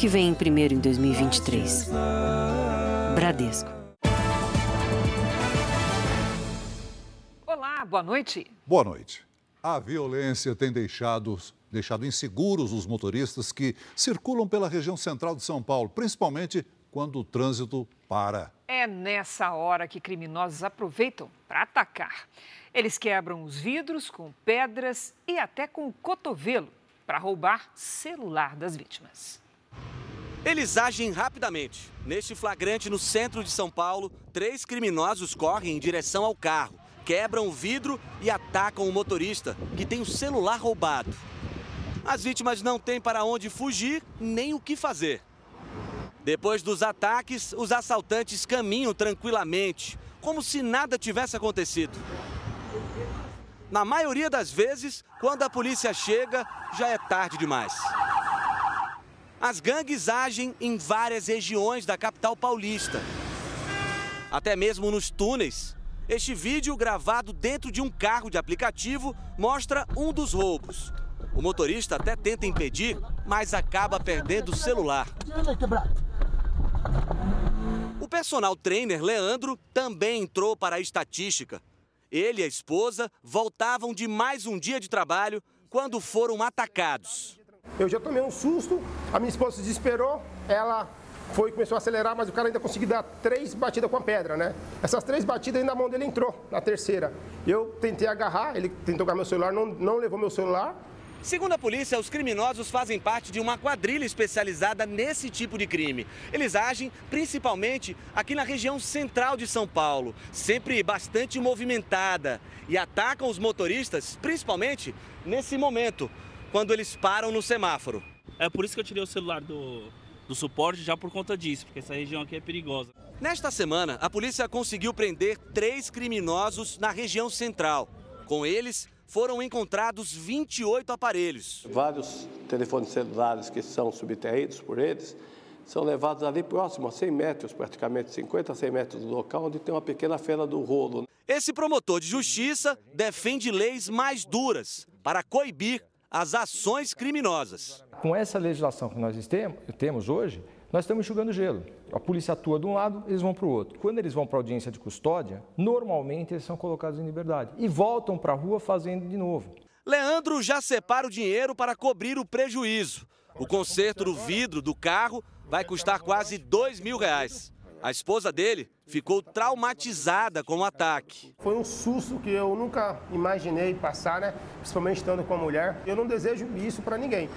que vem primeiro em 2023. Bradesco. Olá, boa noite. Boa noite. A violência tem deixado, deixado inseguros os motoristas que circulam pela região central de São Paulo, principalmente quando o trânsito para. É nessa hora que criminosos aproveitam para atacar. Eles quebram os vidros com pedras e até com o cotovelo para roubar celular das vítimas. Eles agem rapidamente. Neste flagrante no centro de São Paulo, três criminosos correm em direção ao carro, quebram o vidro e atacam o motorista, que tem o celular roubado. As vítimas não têm para onde fugir nem o que fazer. Depois dos ataques, os assaltantes caminham tranquilamente, como se nada tivesse acontecido. Na maioria das vezes, quando a polícia chega, já é tarde demais. As gangues agem em várias regiões da capital paulista. Até mesmo nos túneis. Este vídeo, gravado dentro de um carro de aplicativo, mostra um dos roubos. O motorista até tenta impedir, mas acaba perdendo o celular. O personal trainer Leandro também entrou para a estatística. Ele e a esposa voltavam de mais um dia de trabalho quando foram atacados. Eu já tomei um susto, a minha esposa se desesperou, ela foi começou a acelerar, mas o cara ainda conseguiu dar três batidas com a pedra, né? Essas três batidas ainda a mão dele entrou, na terceira. Eu tentei agarrar, ele tentou agarrar meu celular, não, não levou meu celular. Segundo a polícia, os criminosos fazem parte de uma quadrilha especializada nesse tipo de crime. Eles agem principalmente aqui na região central de São Paulo, sempre bastante movimentada, e atacam os motoristas, principalmente nesse momento, quando eles param no semáforo. É por isso que eu tirei o celular do, do suporte, já por conta disso, porque essa região aqui é perigosa. Nesta semana, a polícia conseguiu prender três criminosos na região central. Com eles, foram encontrados 28 aparelhos. Vários telefones celulares que são subtraídos por eles são levados ali próximo a 100 metros, praticamente 50 a 100 metros do local, onde tem uma pequena feira do rolo. Esse promotor de justiça defende leis mais duras para coibir as ações criminosas. Com essa legislação que nós temos hoje, nós estamos enxugando gelo. A polícia atua de um lado, eles vão para o outro. Quando eles vão para a audiência de custódia, normalmente eles são colocados em liberdade e voltam para a rua fazendo de novo. Leandro já separa o dinheiro para cobrir o prejuízo. O conserto do vidro do carro vai custar quase dois mil reais. A esposa dele ficou traumatizada com o ataque. Foi um susto que eu nunca imaginei passar, né? Principalmente estando com a mulher. Eu não desejo isso para ninguém.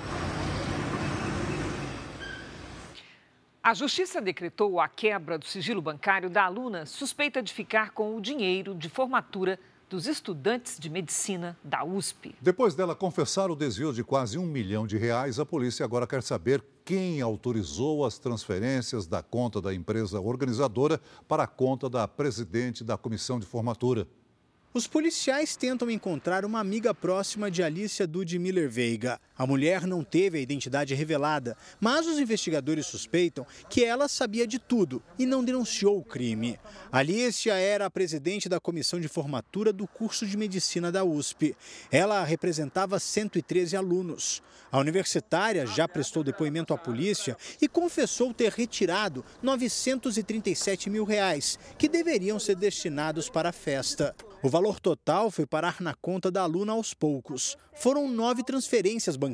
A Justiça decretou a quebra do sigilo bancário da aluna suspeita de ficar com o dinheiro de formatura dos estudantes de medicina da USP. Depois dela confessar o desvio de quase um milhão de reais, a polícia agora quer saber quem autorizou as transferências da conta da empresa organizadora para a conta da presidente da comissão de formatura. Os policiais tentam encontrar uma amiga próxima de Alicia Miller Veiga. A mulher não teve a identidade revelada, mas os investigadores suspeitam que ela sabia de tudo e não denunciou o crime. Alicia era a presidente da comissão de formatura do curso de medicina da USP. Ela representava 113 alunos. A universitária já prestou depoimento à polícia e confessou ter retirado 937 mil reais, que deveriam ser destinados para a festa. O valor total foi parar na conta da aluna aos poucos. Foram nove transferências bancárias.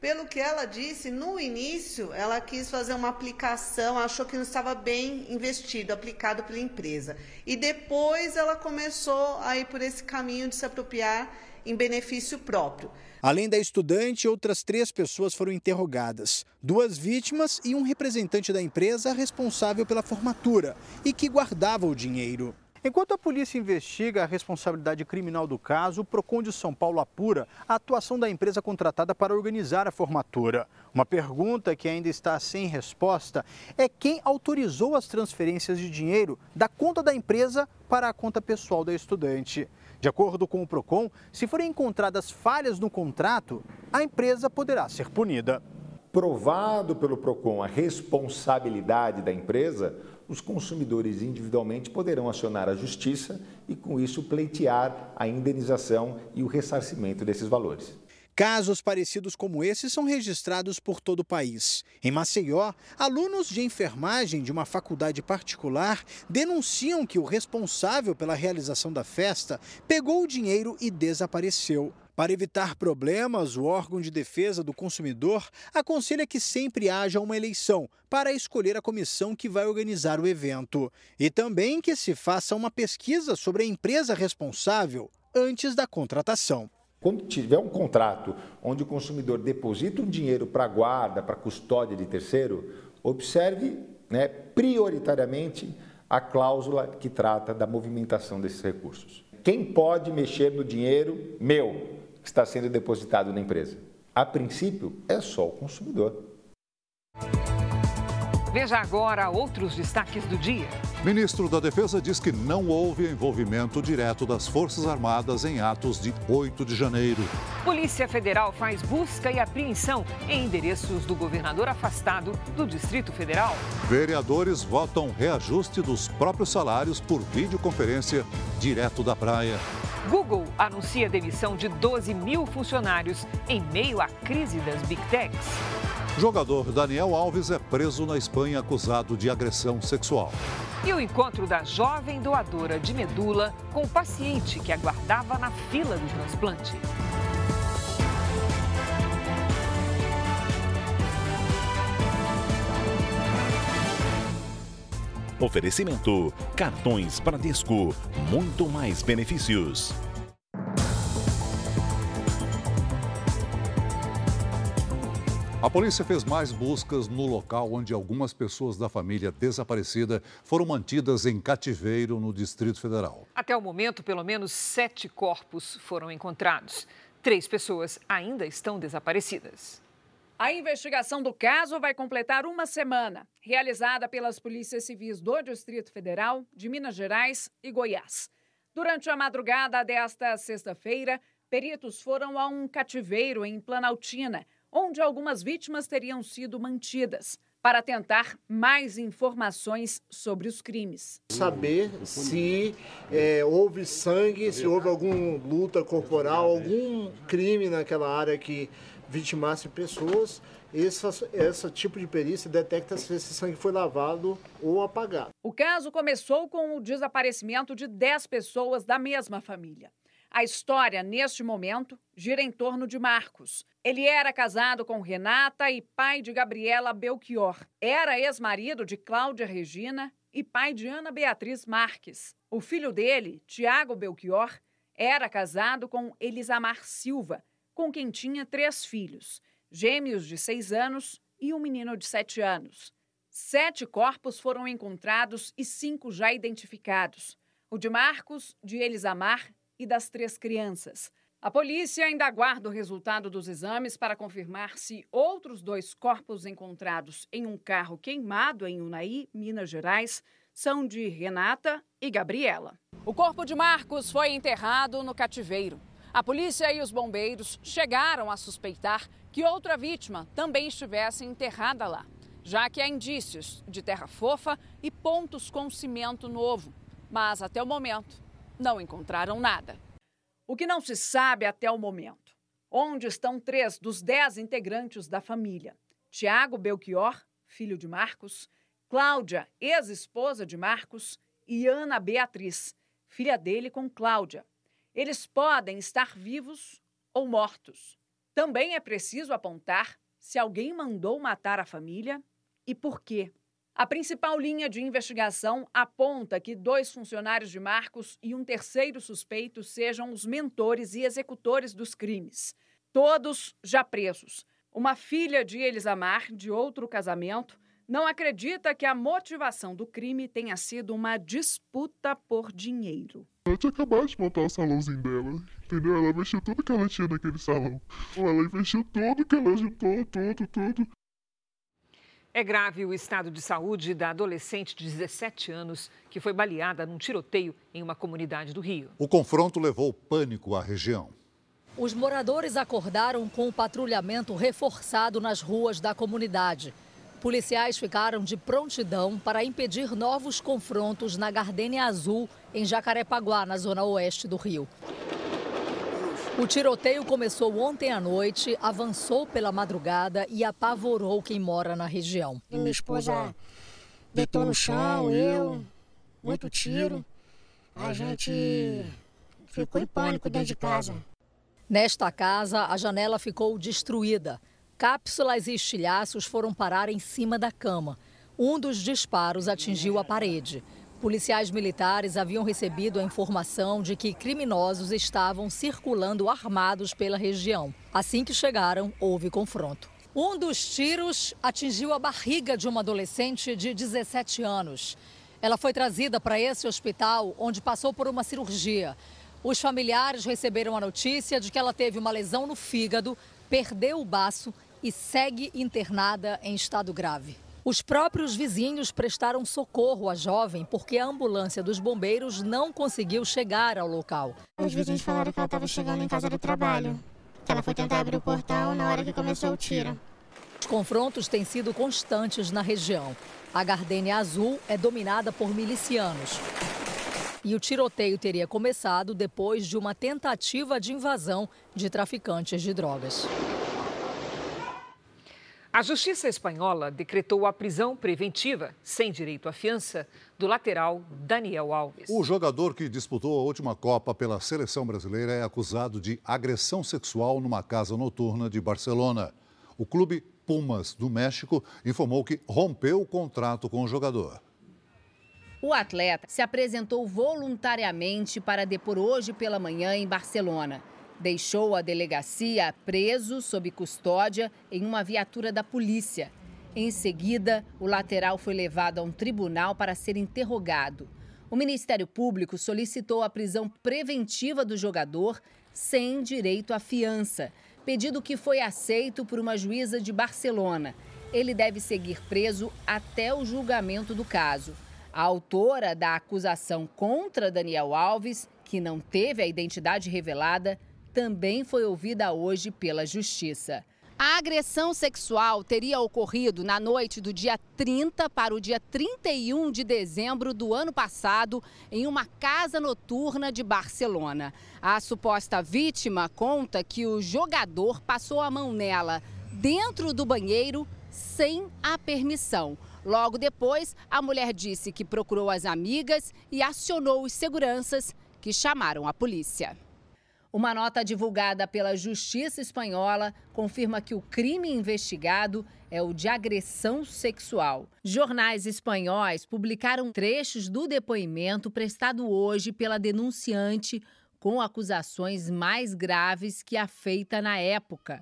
Pelo que ela disse, no início ela quis fazer uma aplicação, achou que não estava bem investido, aplicado pela empresa. E depois ela começou a ir por esse caminho de se apropriar em benefício próprio. Além da estudante, outras três pessoas foram interrogadas: duas vítimas e um representante da empresa responsável pela formatura e que guardava o dinheiro. Enquanto a polícia investiga a responsabilidade criminal do caso, o Procon de São Paulo apura a atuação da empresa contratada para organizar a formatura. Uma pergunta que ainda está sem resposta é quem autorizou as transferências de dinheiro da conta da empresa para a conta pessoal da estudante. De acordo com o Procon, se forem encontradas falhas no contrato, a empresa poderá ser punida. Provado pelo Procon a responsabilidade da empresa, os consumidores individualmente poderão acionar a justiça e, com isso, pleitear a indenização e o ressarcimento desses valores. Casos parecidos como esse são registrados por todo o país. Em Maceió, alunos de enfermagem de uma faculdade particular denunciam que o responsável pela realização da festa pegou o dinheiro e desapareceu. Para evitar problemas, o órgão de defesa do consumidor aconselha que sempre haja uma eleição para escolher a comissão que vai organizar o evento. E também que se faça uma pesquisa sobre a empresa responsável antes da contratação. Quando tiver um contrato onde o consumidor deposita um dinheiro para guarda, para custódia de terceiro, observe né, prioritariamente a cláusula que trata da movimentação desses recursos. Quem pode mexer no dinheiro meu que está sendo depositado na empresa? A princípio, é só o consumidor. Veja agora outros destaques do dia. Ministro da Defesa diz que não houve envolvimento direto das Forças Armadas em atos de 8 de janeiro. Polícia Federal faz busca e apreensão em endereços do governador afastado do Distrito Federal. Vereadores votam reajuste dos próprios salários por videoconferência direto da praia. Google anuncia demissão de 12 mil funcionários em meio à crise das Big Techs. Jogador Daniel Alves é preso na Espanha acusado de agressão sexual. E o encontro da jovem doadora de medula com o paciente que aguardava na fila do transplante. Oferecimento: cartões Bradesco, muito mais benefícios. A polícia fez mais buscas no local onde algumas pessoas da família desaparecida foram mantidas em cativeiro no Distrito Federal. Até o momento, pelo menos sete corpos foram encontrados. Três pessoas ainda estão desaparecidas. A investigação do caso vai completar uma semana, realizada pelas polícias civis do Distrito Federal, de Minas Gerais e Goiás. Durante a madrugada desta sexta-feira, peritos foram a um cativeiro em Planaltina, onde algumas vítimas teriam sido mantidas, para tentar mais informações sobre os crimes. Saber se é, houve sangue, se houve alguma luta corporal, algum crime naquela área que vitimasse pessoas. Esse, esse tipo de perícia detecta se esse sangue foi lavado ou apagado. O caso começou com o desaparecimento de 10 pessoas da mesma família. A história, neste momento, gira em torno de Marcos. Ele era casado com Renata e pai de Gabriela Belchior. Era ex-marido de Cláudia Regina e pai de Ana Beatriz Marques. O filho dele, Tiago Belchior, era casado com Elisamar Silva, com quem tinha três filhos, gêmeos de seis anos e um menino de sete anos. Sete corpos foram encontrados e cinco já identificados. O de Marcos, de Elisamar e das três crianças. A polícia ainda aguarda o resultado dos exames para confirmar se outros dois corpos encontrados em um carro queimado em Unai, Minas Gerais, são de Renata e Gabriela. O corpo de Marcos foi enterrado no cativeiro. A polícia e os bombeiros chegaram a suspeitar que outra vítima também estivesse enterrada lá, já que há indícios de terra fofa e pontos com cimento novo. Mas até o momento, não encontraram nada. O que não se sabe até o momento: onde estão três dos dez integrantes da família? Tiago Belchior, filho de Marcos, Cláudia, ex-esposa de Marcos, e Ana Beatriz, filha dele com Cláudia. Eles podem estar vivos ou mortos. Também é preciso apontar se alguém mandou matar a família e por quê. A principal linha de investigação aponta que dois funcionários de Marcos e um terceiro suspeito sejam os mentores e executores dos crimes. Todos já presos. Uma filha de Elisamar, de outro casamento, não acredita que a motivação do crime tenha sido uma disputa por dinheiro. Ela tinha acabado de montar o salãozinho dela, entendeu? Ela investiu tudo que ela tinha naquele salão. Ela investiu tudo que ela juntou, tudo, tudo. É grave o estado de saúde da adolescente de 17 anos que foi baleada num tiroteio em uma comunidade do Rio. O confronto levou pânico à região. Os moradores acordaram com o patrulhamento reforçado nas ruas da comunidade. Policiais ficaram de prontidão para impedir novos confrontos na Gardênia Azul, em Jacarepaguá, na zona oeste do Rio. O tiroteio começou ontem à noite, avançou pela madrugada e apavorou quem mora na região. Minha esposa deitou no chão, eu, muito tiro. A gente ficou em pânico dentro de casa. Nesta casa, a janela ficou destruída. Cápsulas e estilhaços foram parar em cima da cama. Um dos disparos atingiu a parede. Policiais militares haviam recebido a informação de que criminosos estavam circulando armados pela região. Assim que chegaram, houve confronto. Um dos tiros atingiu a barriga de uma adolescente de 17 anos. Ela foi trazida para esse hospital, onde passou por uma cirurgia. Os familiares receberam a notícia de que ela teve uma lesão no fígado, perdeu o baço e segue internada em estado grave. Os próprios vizinhos prestaram socorro à jovem porque a ambulância dos bombeiros não conseguiu chegar ao local. Os vizinhos falaram que ela estava chegando em casa do trabalho, que ela foi tentar abrir o portão na hora que começou o tiro. Os confrontos têm sido constantes na região. A Gardênia Azul é dominada por milicianos. E o tiroteio teria começado depois de uma tentativa de invasão de traficantes de drogas. A Justiça Espanhola decretou a prisão preventiva, sem direito à fiança, do lateral Daniel Alves. O jogador que disputou a última Copa pela seleção brasileira é acusado de agressão sexual numa casa noturna de Barcelona. O clube Pumas do México informou que rompeu o contrato com o jogador. O atleta se apresentou voluntariamente para depor hoje pela manhã em Barcelona deixou a delegacia preso sob custódia em uma viatura da polícia. Em seguida, o lateral foi levado a um tribunal para ser interrogado. O Ministério Público solicitou a prisão preventiva do jogador sem direito à fiança, pedido que foi aceito por uma juíza de Barcelona. Ele deve seguir preso até o julgamento do caso. A autora da acusação contra Daniel Alves, que não teve a identidade revelada, também foi ouvida hoje pela Justiça. A agressão sexual teria ocorrido na noite do dia 30 para o dia 31 de dezembro do ano passado, em uma casa noturna de Barcelona. A suposta vítima conta que o jogador passou a mão nela dentro do banheiro sem a permissão. Logo depois, a mulher disse que procurou as amigas e acionou os seguranças, que chamaram a polícia. Uma nota divulgada pela Justiça Espanhola confirma que o crime investigado é o de agressão sexual. Jornais espanhóis publicaram trechos do depoimento prestado hoje pela denunciante, com acusações mais graves que a feita na época.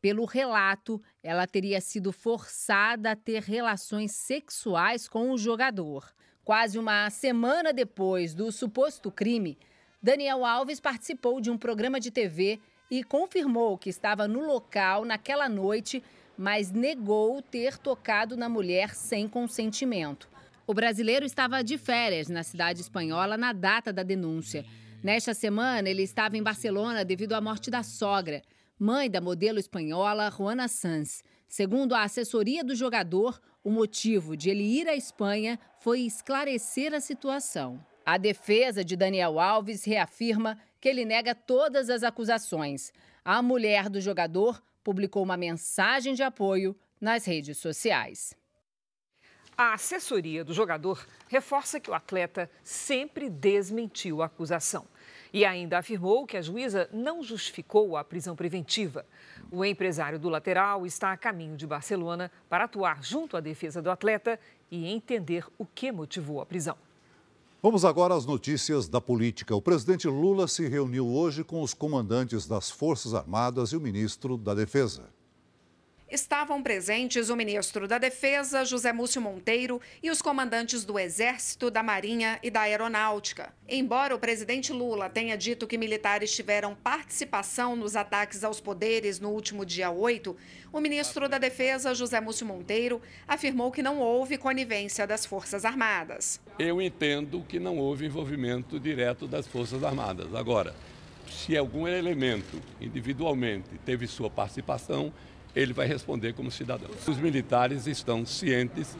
Pelo relato, ela teria sido forçada a ter relações sexuais com o jogador. Quase uma semana depois do suposto crime, Daniel Alves participou de um programa de TV e confirmou que estava no local naquela noite, mas negou ter tocado na mulher sem consentimento. O brasileiro estava de férias na cidade espanhola na data da denúncia. Nesta semana, ele estava em Barcelona devido à morte da sogra, mãe da modelo espanhola Juana Sanz. Segundo a assessoria do jogador, o motivo de ele ir à Espanha foi esclarecer a situação. A defesa de Daniel Alves reafirma que ele nega todas as acusações. A mulher do jogador publicou uma mensagem de apoio nas redes sociais. A assessoria do jogador reforça que o atleta sempre desmentiu a acusação e ainda afirmou que a juíza não justificou a prisão preventiva. O empresário do lateral está a caminho de Barcelona para atuar junto à defesa do atleta e entender o que motivou a prisão. Vamos agora às notícias da política. O presidente Lula se reuniu hoje com os comandantes das Forças Armadas e o ministro da Defesa. Estavam presentes o ministro da Defesa, José Múcio Monteiro, e os comandantes do Exército, da Marinha e da Aeronáutica. Embora o presidente Lula tenha dito que militares tiveram participação nos ataques aos poderes no último dia 8, o ministro da Defesa, José Múcio Monteiro, afirmou que não houve conivência das Forças Armadas. Eu entendo que não houve envolvimento direto das Forças Armadas. Agora, se algum elemento individualmente teve sua participação, ele vai responder como cidadão. Os militares estão cientes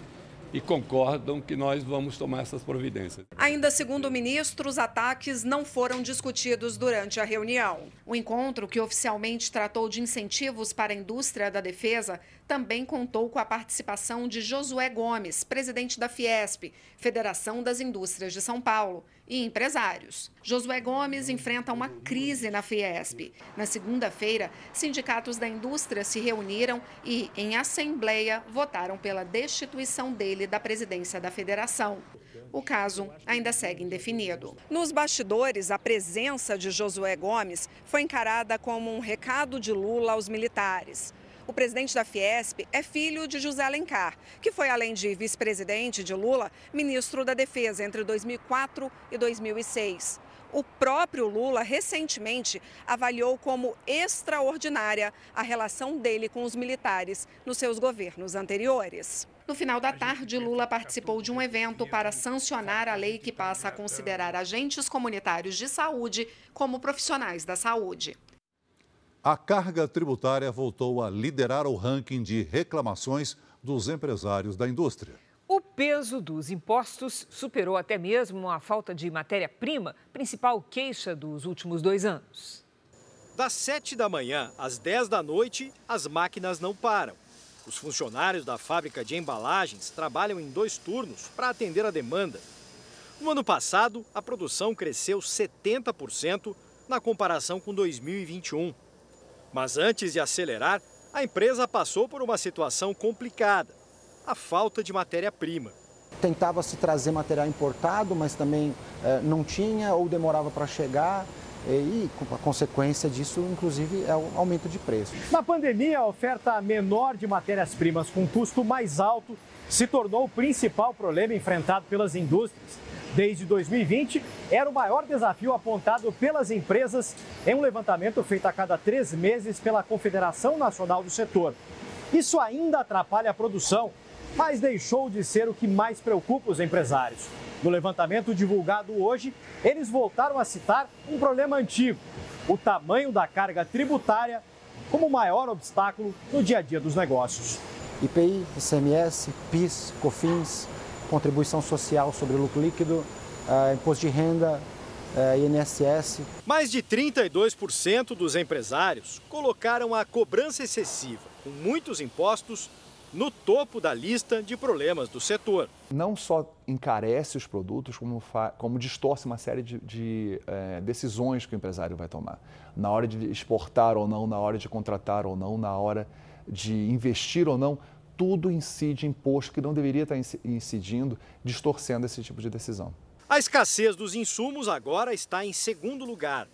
e concordam que nós vamos tomar essas providências. Ainda segundo o ministro, os ataques não foram discutidos durante a reunião. O encontro, que oficialmente tratou de incentivos para a indústria da defesa, também contou com a participação de Josué Gomes, presidente da Fiesp, Federação das Indústrias de São Paulo, e empresários. Josué Gomes enfrenta uma crise na Fiesp. Na segunda-feira, sindicatos da indústria se reuniram e, em assembleia, votaram pela destituição dele da presidência da federação. O caso ainda segue indefinido. Nos bastidores, a presença de Josué Gomes foi encarada como um recado de Lula aos militares. O presidente da Fiesp é filho de José Alencar, que foi, além de vice-presidente de Lula, ministro da Defesa entre 2004 e 2006. O próprio Lula recentemente avaliou como extraordinária a relação dele com os militares nos seus governos anteriores. No final da tarde, Lula participou de um evento para sancionar a lei que passa a considerar agentes comunitários de saúde como profissionais da saúde. A carga tributária voltou a liderar o ranking de reclamações dos empresários da indústria. O peso dos impostos superou até mesmo a falta de matéria-prima, principal queixa dos últimos dois anos. Das 7 da manhã às 10 da noite, as máquinas não param. Os funcionários da fábrica de embalagens trabalham em dois turnos para atender a demanda. No ano passado, a produção cresceu 70% na comparação com 2021. Mas antes de acelerar, a empresa passou por uma situação complicada: a falta de matéria-prima. Tentava se trazer material importado, mas também eh, não tinha ou demorava para chegar. E a consequência disso, inclusive, é o aumento de preço. Na pandemia, a oferta menor de matérias-primas com custo mais alto se tornou o principal problema enfrentado pelas indústrias. Desde 2020, era o maior desafio apontado pelas empresas em um levantamento feito a cada três meses pela Confederação Nacional do Setor. Isso ainda atrapalha a produção, mas deixou de ser o que mais preocupa os empresários. No levantamento divulgado hoje, eles voltaram a citar um problema antigo: o tamanho da carga tributária como o maior obstáculo no dia a dia dos negócios. IPI, ICMS, PIS, COFINS, contribuição social sobre lucro líquido, uh, imposto de renda, uh, INSS. Mais de 32% dos empresários colocaram a cobrança excessiva, com muitos impostos, no topo da lista de problemas do setor. Não só encarece os produtos, como, como distorce uma série de, de é, decisões que o empresário vai tomar. Na hora de exportar ou não, na hora de contratar ou não, na hora de investir ou não, tudo incide imposto que não deveria estar incidindo, distorcendo esse tipo de decisão. A escassez dos insumos agora está em segundo lugar.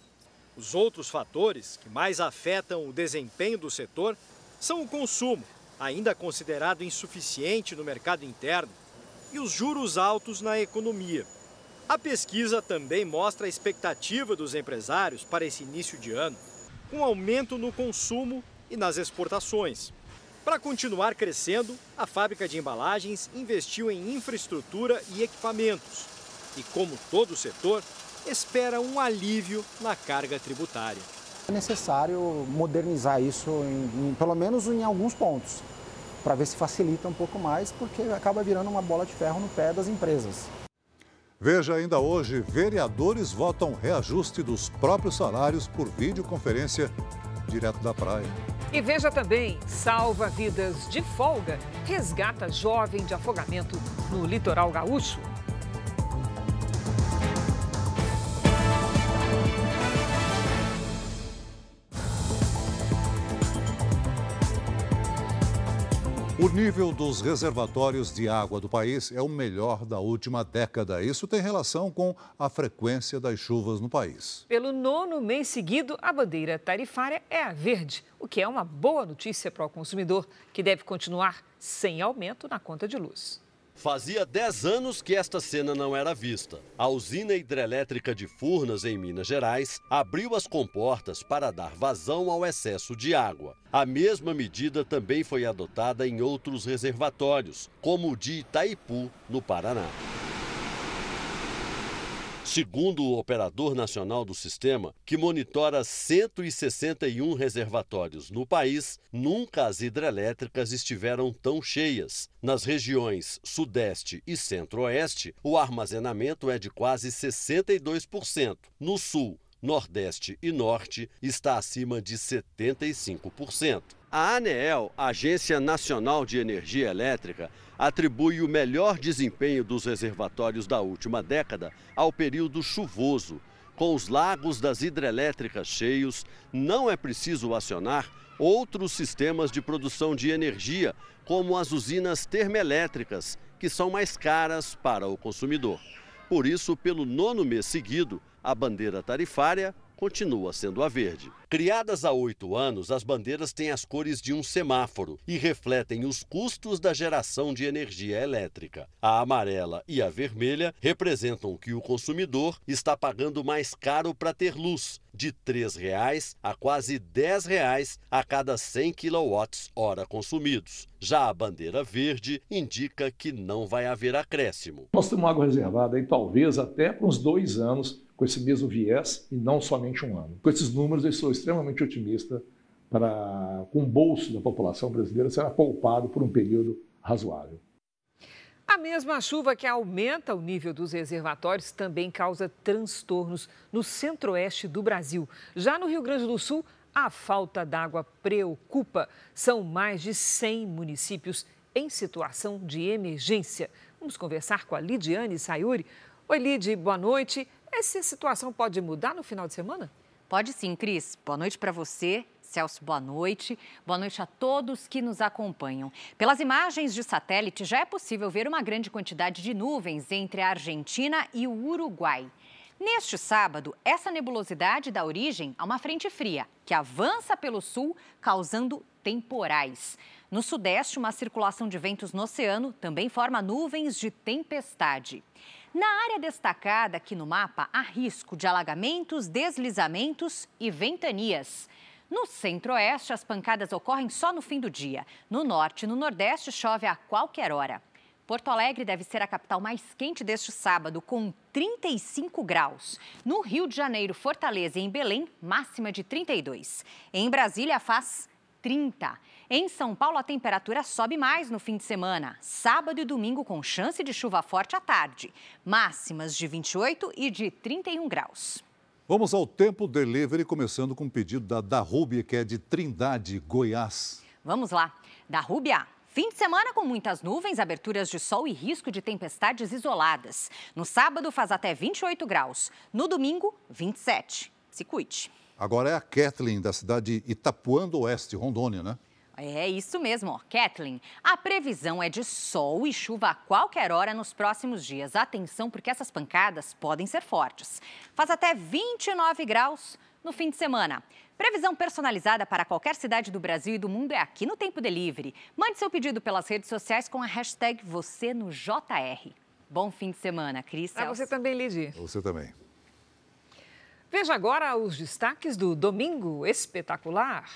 Os outros fatores que mais afetam o desempenho do setor são o consumo, ainda considerado insuficiente no mercado interno, e os juros altos na economia. A pesquisa também mostra a expectativa dos empresários para esse início de ano, com aumento no consumo e nas exportações. Para continuar crescendo, a fábrica de embalagens investiu em infraestrutura e equipamentos. E, como todo o setor, espera um alívio na carga tributária. É necessário modernizar isso, em, em, pelo menos em alguns pontos, para ver se facilita um pouco mais, porque acaba virando uma bola de ferro no pé das empresas. Veja ainda hoje: vereadores votam reajuste dos próprios salários por videoconferência direto da praia. E veja também: salva vidas de folga, resgata jovem de afogamento no litoral gaúcho. O nível dos reservatórios de água do país é o melhor da última década. Isso tem relação com a frequência das chuvas no país. Pelo nono mês seguido, a bandeira tarifária é a verde, o que é uma boa notícia para o consumidor, que deve continuar sem aumento na conta de luz. Fazia 10 anos que esta cena não era vista. A usina hidrelétrica de Furnas, em Minas Gerais, abriu as comportas para dar vazão ao excesso de água. A mesma medida também foi adotada em outros reservatórios, como o de Itaipu, no Paraná. Segundo o operador nacional do sistema, que monitora 161 reservatórios no país, nunca as hidrelétricas estiveram tão cheias. Nas regiões Sudeste e Centro-Oeste, o armazenamento é de quase 62%. No Sul, Nordeste e Norte está acima de 75%. A ANEEL, Agência Nacional de Energia Elétrica, atribui o melhor desempenho dos reservatórios da última década ao período chuvoso. Com os lagos das hidrelétricas cheios, não é preciso acionar outros sistemas de produção de energia, como as usinas termoelétricas, que são mais caras para o consumidor. Por isso, pelo nono mês seguido, a bandeira tarifária continua sendo a verde. Criadas há oito anos, as bandeiras têm as cores de um semáforo e refletem os custos da geração de energia elétrica. A amarela e a vermelha representam que o consumidor está pagando mais caro para ter luz, de R$ 3,00 a quase R$ 10,00 a cada 100 kWh consumidos. Já a bandeira verde indica que não vai haver acréscimo. Nós temos água reservada aí talvez até para uns dois anos com esse mesmo viés e não somente um ano. Com esses números, eu sou extremamente otimista para com o bolso da população brasileira será poupado por um período razoável. A mesma chuva que aumenta o nível dos reservatórios também causa transtornos no centro-oeste do Brasil. Já no Rio Grande do Sul, a falta d'água preocupa. São mais de 100 municípios em situação de emergência. Vamos conversar com a Lidiane Sayuri. Oi, Lid, boa noite. Essa situação pode mudar no final de semana? Pode sim, Cris. Boa noite para você. Celso, boa noite. Boa noite a todos que nos acompanham. Pelas imagens de satélite, já é possível ver uma grande quantidade de nuvens entre a Argentina e o Uruguai. Neste sábado, essa nebulosidade dá origem a uma frente fria que avança pelo sul, causando temporais. No sudeste, uma circulação de ventos no oceano também forma nuvens de tempestade. Na área destacada aqui no mapa, há risco de alagamentos, deslizamentos e ventanias. No centro-oeste, as pancadas ocorrem só no fim do dia. No norte e no nordeste, chove a qualquer hora. Porto Alegre deve ser a capital mais quente deste sábado, com 35 graus. No Rio de Janeiro, Fortaleza e em Belém, máxima de 32. Em Brasília, faz 30. Em São Paulo, a temperatura sobe mais no fim de semana. Sábado e domingo com chance de chuva forte à tarde. Máximas de 28 e de 31 graus. Vamos ao tempo delivery, começando com um pedido da Darrubia, que é de Trindade, Goiás. Vamos lá. Darrubia, Fim de semana com muitas nuvens, aberturas de sol e risco de tempestades isoladas. No sábado faz até 28 graus. No domingo, 27. Se cuide. Agora é a Kathleen, da cidade de Itapuã do Oeste, Rondônia, né? É isso mesmo, ó. Kathleen. A previsão é de sol e chuva a qualquer hora nos próximos dias. Atenção, porque essas pancadas podem ser fortes. Faz até 29 graus no fim de semana. Previsão personalizada para qualquer cidade do Brasil e do mundo é aqui no Tempo Delivery. Mande seu pedido pelas redes sociais com a hashtag você no JR. Bom fim de semana, Cris. Para você também, Lidy. Você também. Veja agora os destaques do Domingo Espetacular.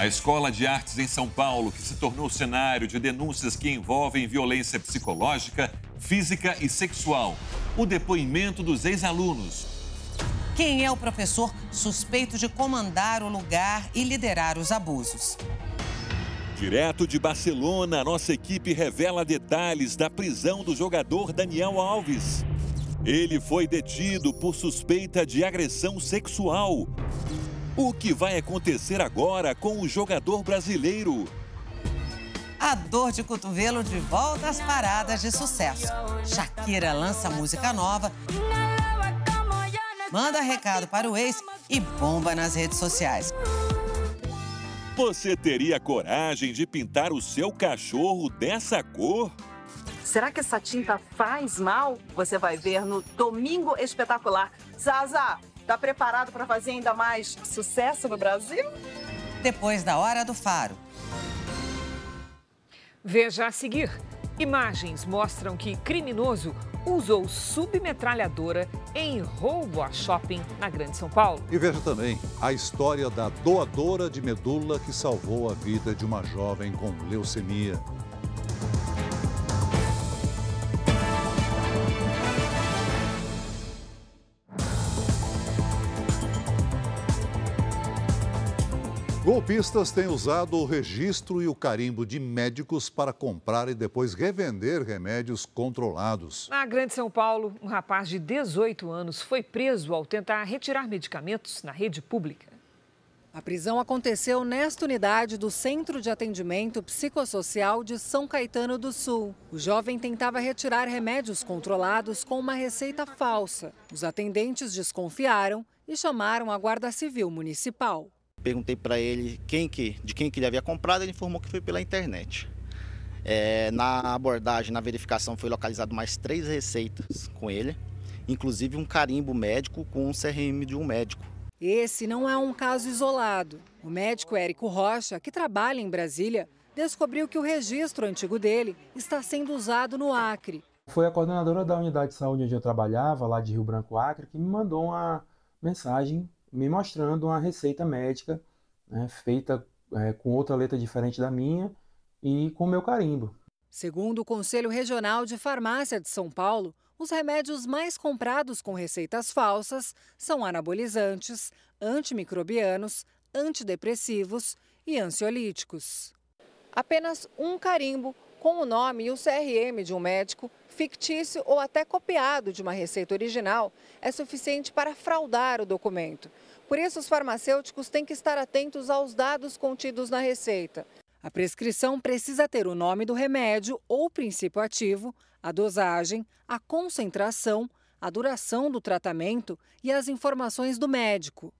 A Escola de Artes em São Paulo, que se tornou cenário de denúncias que envolvem violência psicológica, física e sexual. O depoimento dos ex-alunos. Quem é o professor suspeito de comandar o lugar e liderar os abusos? Direto de Barcelona, nossa equipe revela detalhes da prisão do jogador Daniel Alves. Ele foi detido por suspeita de agressão sexual. O que vai acontecer agora com o jogador brasileiro? A dor de cotovelo de volta às paradas de sucesso. Shakira lança música nova, manda recado para o ex e bomba nas redes sociais. Você teria coragem de pintar o seu cachorro dessa cor? Será que essa tinta faz mal? Você vai ver no Domingo Espetacular. Zaza, tá preparado para fazer ainda mais sucesso no Brasil? Depois da Hora do Faro. Veja a seguir. Imagens mostram que criminoso usou submetralhadora em roubo a shopping na Grande São Paulo. E veja também a história da doadora de medula que salvou a vida de uma jovem com leucemia. Golpistas têm usado o registro e o carimbo de médicos para comprar e depois revender remédios controlados. Na Grande São Paulo, um rapaz de 18 anos foi preso ao tentar retirar medicamentos na rede pública. A prisão aconteceu nesta unidade do Centro de Atendimento Psicossocial de São Caetano do Sul. O jovem tentava retirar remédios controlados com uma receita falsa. Os atendentes desconfiaram e chamaram a Guarda Civil Municipal. Perguntei para ele quem que, de quem que ele havia comprado, ele informou que foi pela internet. É, na abordagem, na verificação, foi localizado mais três receitas com ele, inclusive um carimbo médico com um CRM de um médico. Esse não é um caso isolado. O médico Érico Rocha, que trabalha em Brasília, descobriu que o registro antigo dele está sendo usado no Acre. Foi a coordenadora da unidade de saúde onde eu trabalhava, lá de Rio Branco Acre, que me mandou uma mensagem me mostrando uma receita médica né, feita é, com outra letra diferente da minha e com meu carimbo. Segundo o Conselho Regional de Farmácia de São Paulo, os remédios mais comprados com receitas falsas são anabolizantes, antimicrobianos, antidepressivos e ansiolíticos. Apenas um carimbo com o nome e o CRM de um médico, fictício ou até copiado de uma receita original, é suficiente para fraudar o documento. Por isso, os farmacêuticos têm que estar atentos aos dados contidos na receita. A prescrição precisa ter o nome do remédio ou princípio ativo, a dosagem, a concentração, a duração do tratamento e as informações do médico.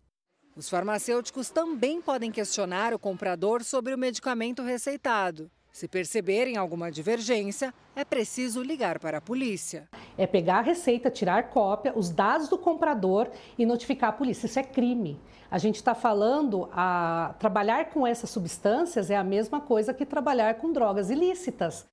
Os farmacêuticos também podem questionar o comprador sobre o medicamento receitado. Se perceberem alguma divergência, é preciso ligar para a polícia. É pegar a receita, tirar cópia, os dados do comprador e notificar a polícia. Isso é crime. A gente está falando a trabalhar com essas substâncias é a mesma coisa que trabalhar com drogas ilícitas.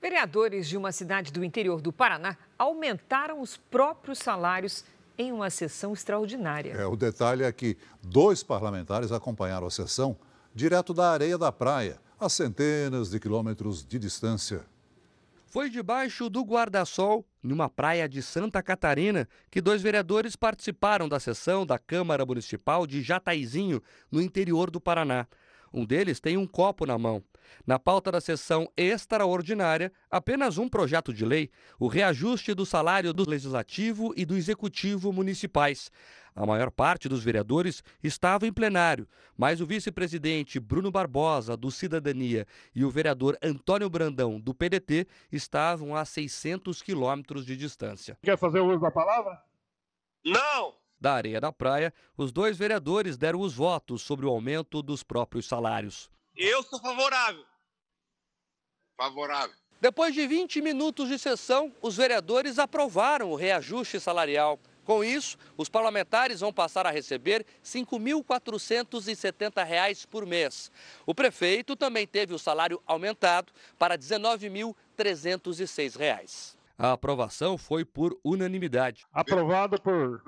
Vereadores de uma cidade do interior do Paraná aumentaram os próprios salários em uma sessão extraordinária. É, o detalhe é que dois parlamentares acompanharam a sessão direto da areia da praia, a centenas de quilômetros de distância. Foi debaixo do guarda-sol, numa praia de Santa Catarina, que dois vereadores participaram da sessão da Câmara Municipal de Jataizinho, no interior do Paraná. Um deles tem um copo na mão. Na pauta da sessão extraordinária, apenas um projeto de lei, o reajuste do salário do Legislativo e do Executivo municipais. A maior parte dos vereadores estava em plenário, mas o vice-presidente Bruno Barbosa, do Cidadania, e o vereador Antônio Brandão, do PDT, estavam a 600 quilômetros de distância. Quer fazer o uso da palavra? Não! Da areia da praia, os dois vereadores deram os votos sobre o aumento dos próprios salários. Eu sou favorável. Favorável. Depois de 20 minutos de sessão, os vereadores aprovaram o reajuste salarial. Com isso, os parlamentares vão passar a receber R$ 5.470 por mês. O prefeito também teve o salário aumentado para R$ 19.306. A aprovação foi por unanimidade. Aprovado por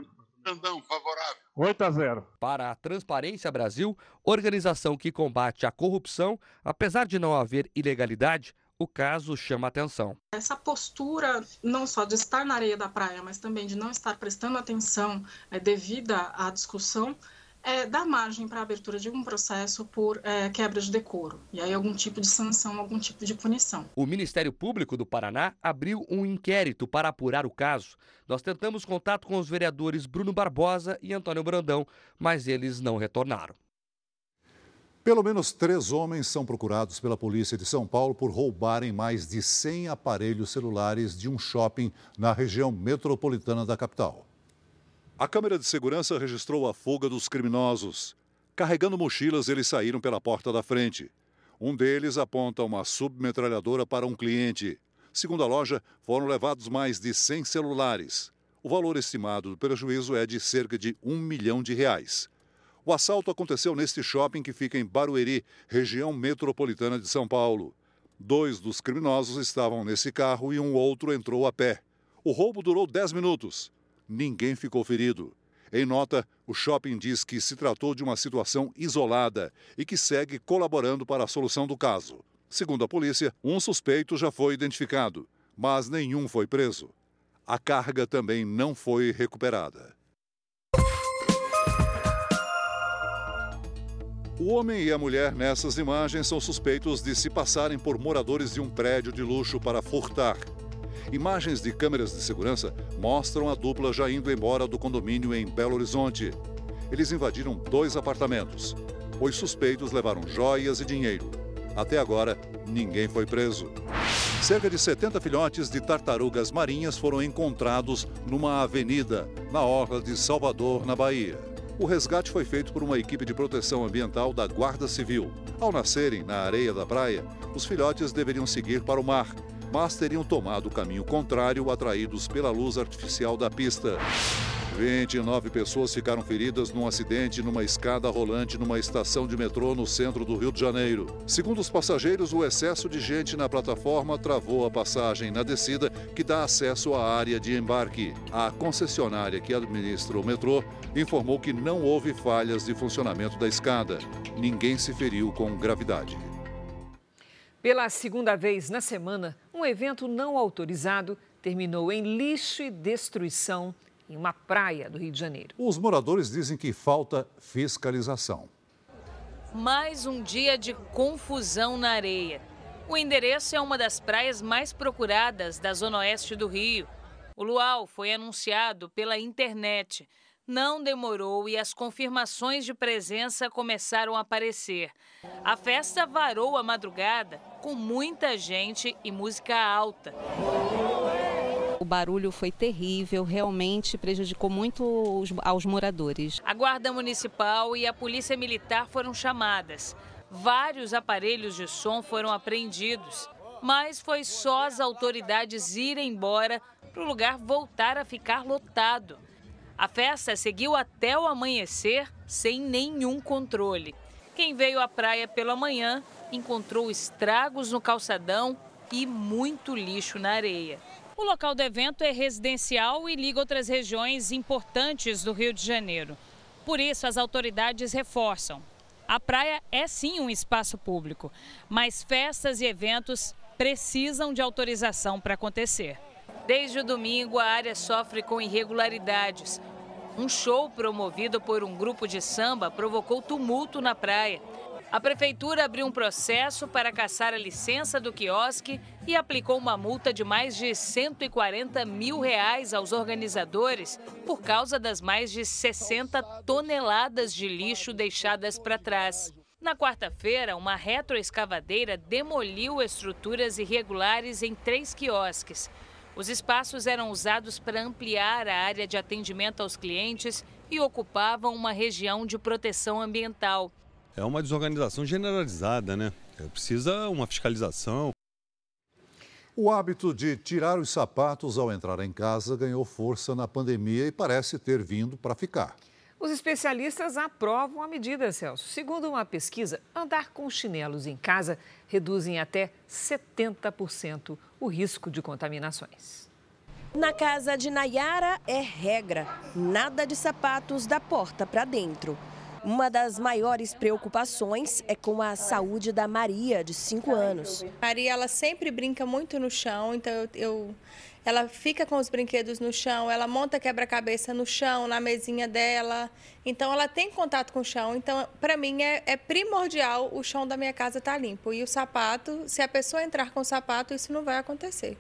Brandão, favorável. 8 a 0. Para a Transparência Brasil, organização que combate a corrupção, apesar de não haver ilegalidade, o caso chama atenção. Essa postura, não só de estar na areia da praia, mas também de não estar prestando atenção é, devida à discussão, é, dá margem para a abertura de um processo por é, quebra de decoro. E aí algum tipo de sanção, algum tipo de punição. O Ministério Público do Paraná abriu um inquérito para apurar o caso. Nós tentamos contato com os vereadores Bruno Barbosa e Antônio Brandão, mas eles não retornaram. Pelo menos três homens são procurados pela polícia de São Paulo por roubarem mais de 100 aparelhos celulares de um shopping na região metropolitana da capital. A câmera de segurança registrou a fuga dos criminosos. Carregando mochilas, eles saíram pela porta da frente. Um deles aponta uma submetralhadora para um cliente. Segundo a loja, foram levados mais de 100 celulares. O valor estimado do prejuízo é de cerca de um milhão de reais. O assalto aconteceu neste shopping que fica em Barueri, região metropolitana de São Paulo. Dois dos criminosos estavam nesse carro e um outro entrou a pé. O roubo durou 10 minutos ninguém ficou ferido. Em nota, o shopping diz que se tratou de uma situação isolada e que segue colaborando para a solução do caso. Segundo a polícia, um suspeito já foi identificado, mas nenhum foi preso. A carga também não foi recuperada. O homem e a mulher nessas imagens são suspeitos de se passarem por moradores de um prédio de luxo para furtar. Imagens de câmeras de segurança mostram a dupla já indo embora do condomínio em Belo Horizonte. Eles invadiram dois apartamentos. Os suspeitos levaram joias e dinheiro. Até agora, ninguém foi preso. Cerca de 70 filhotes de tartarugas marinhas foram encontrados numa avenida na orla de Salvador, na Bahia. O resgate foi feito por uma equipe de proteção ambiental da Guarda Civil. Ao nascerem na areia da praia, os filhotes deveriam seguir para o mar, mas teriam tomado o caminho contrário, atraídos pela luz artificial da pista. 29 pessoas ficaram feridas num acidente numa escada rolante numa estação de metrô no centro do Rio de Janeiro. Segundo os passageiros, o excesso de gente na plataforma travou a passagem na descida que dá acesso à área de embarque. A concessionária que administra o metrô informou que não houve falhas de funcionamento da escada. Ninguém se feriu com gravidade. Pela segunda vez na semana, um evento não autorizado terminou em lixo e destruição em uma praia do Rio de Janeiro. Os moradores dizem que falta fiscalização. Mais um dia de confusão na areia. O endereço é uma das praias mais procuradas da zona oeste do Rio. O luau foi anunciado pela internet. Não demorou e as confirmações de presença começaram a aparecer. A festa varou a madrugada com muita gente e música alta. O barulho foi terrível, realmente prejudicou muito os, aos moradores. A Guarda Municipal e a Polícia Militar foram chamadas. Vários aparelhos de som foram apreendidos, mas foi só as autoridades irem embora para o lugar voltar a ficar lotado. A festa seguiu até o amanhecer sem nenhum controle. Quem veio à praia pela manhã encontrou estragos no calçadão e muito lixo na areia. O local do evento é residencial e liga outras regiões importantes do Rio de Janeiro. Por isso, as autoridades reforçam. A praia é sim um espaço público, mas festas e eventos precisam de autorização para acontecer. Desde o domingo, a área sofre com irregularidades. Um show promovido por um grupo de samba provocou tumulto na praia. A prefeitura abriu um processo para caçar a licença do quiosque e aplicou uma multa de mais de 140 mil reais aos organizadores por causa das mais de 60 toneladas de lixo deixadas para trás. Na quarta-feira, uma retroescavadeira demoliu estruturas irregulares em três quiosques. Os espaços eram usados para ampliar a área de atendimento aos clientes e ocupavam uma região de proteção ambiental é uma desorganização generalizada, né? Precisa uma fiscalização. O hábito de tirar os sapatos ao entrar em casa ganhou força na pandemia e parece ter vindo para ficar. Os especialistas aprovam a medida, Celso. Segundo uma pesquisa, andar com chinelos em casa reduz em até 70% o risco de contaminações. Na casa de Nayara é regra: nada de sapatos da porta para dentro. Uma das maiores preocupações é com a saúde da Maria, de 5 anos. Maria, ela sempre brinca muito no chão, então eu, ela fica com os brinquedos no chão, ela monta quebra-cabeça no chão, na mesinha dela. Então, ela tem contato com o chão. Então, para mim, é, é, primordial o chão da minha casa estar tá limpo. E o sapato, se a pessoa entrar com o sapato, isso não vai acontecer.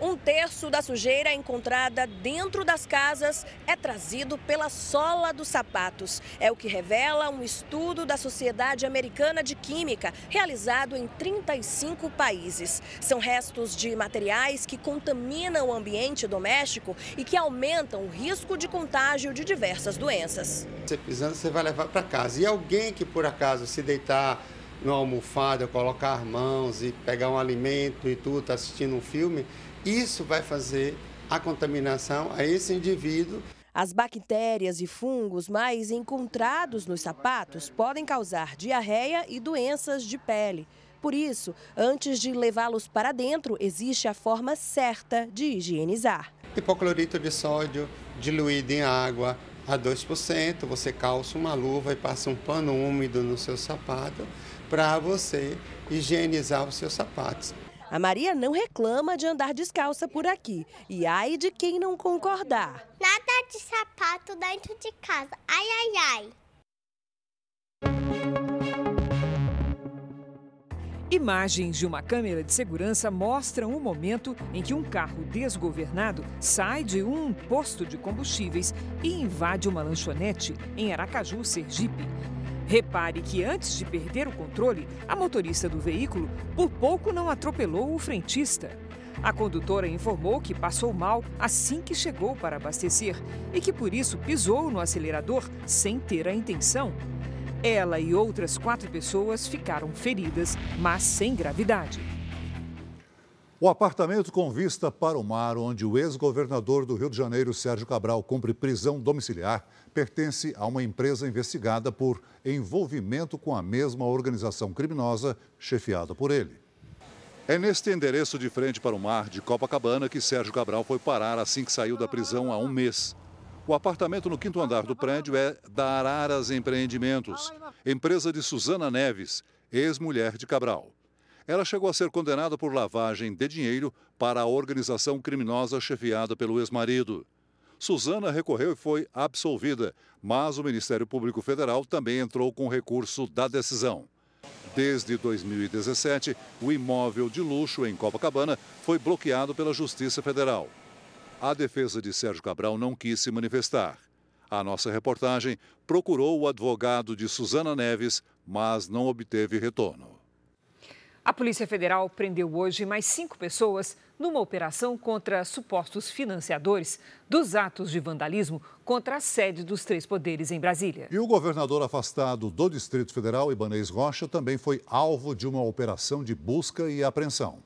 Um terço da sujeira encontrada dentro das casas é trazido pela sola dos sapatos. É o que revela um estudo da Sociedade Americana de Química, realizado em 35 países. São restos de materiais que contaminam o ambiente doméstico e que aumentam o risco de contágio de diversas doenças. Você pisando, você vai levar para casa. E alguém que por acaso se deitar numa almofada, colocar as mãos e pegar um alimento e tudo, está assistindo um filme, isso vai fazer a contaminação a esse indivíduo. As bactérias e fungos mais encontrados nos sapatos podem causar diarreia e doenças de pele. Por isso, antes de levá-los para dentro, existe a forma certa de higienizar. Hipoclorito de sódio diluído em água a 2%, você calça uma luva e passa um pano úmido no seu sapato para você higienizar os seus sapatos. A Maria não reclama de andar descalça por aqui. E ai de quem não concordar. Nada de sapato dentro de casa. Ai, ai, ai. Imagens de uma câmera de segurança mostram o momento em que um carro desgovernado sai de um posto de combustíveis e invade uma lanchonete em Aracaju, Sergipe. Repare que antes de perder o controle, a motorista do veículo por pouco não atropelou o frentista. A condutora informou que passou mal assim que chegou para abastecer e que por isso pisou no acelerador sem ter a intenção. Ela e outras quatro pessoas ficaram feridas, mas sem gravidade. O apartamento com vista para o mar, onde o ex-governador do Rio de Janeiro, Sérgio Cabral, cumpre prisão domiciliar, pertence a uma empresa investigada por envolvimento com a mesma organização criminosa chefiada por ele. É neste endereço de frente para o mar de Copacabana que Sérgio Cabral foi parar assim que saiu da prisão há um mês. O apartamento no quinto andar do prédio é da Araras Empreendimentos, empresa de Suzana Neves, ex-mulher de Cabral. Ela chegou a ser condenada por lavagem de dinheiro para a organização criminosa chefiada pelo ex-marido. Suzana recorreu e foi absolvida, mas o Ministério Público Federal também entrou com recurso da decisão. Desde 2017, o imóvel de luxo em Copacabana foi bloqueado pela Justiça Federal. A defesa de Sérgio Cabral não quis se manifestar. A nossa reportagem procurou o advogado de Suzana Neves, mas não obteve retorno. A Polícia Federal prendeu hoje mais cinco pessoas numa operação contra supostos financiadores dos atos de vandalismo contra a sede dos três poderes em Brasília. E o governador afastado do Distrito Federal, Ibanez Rocha, também foi alvo de uma operação de busca e apreensão.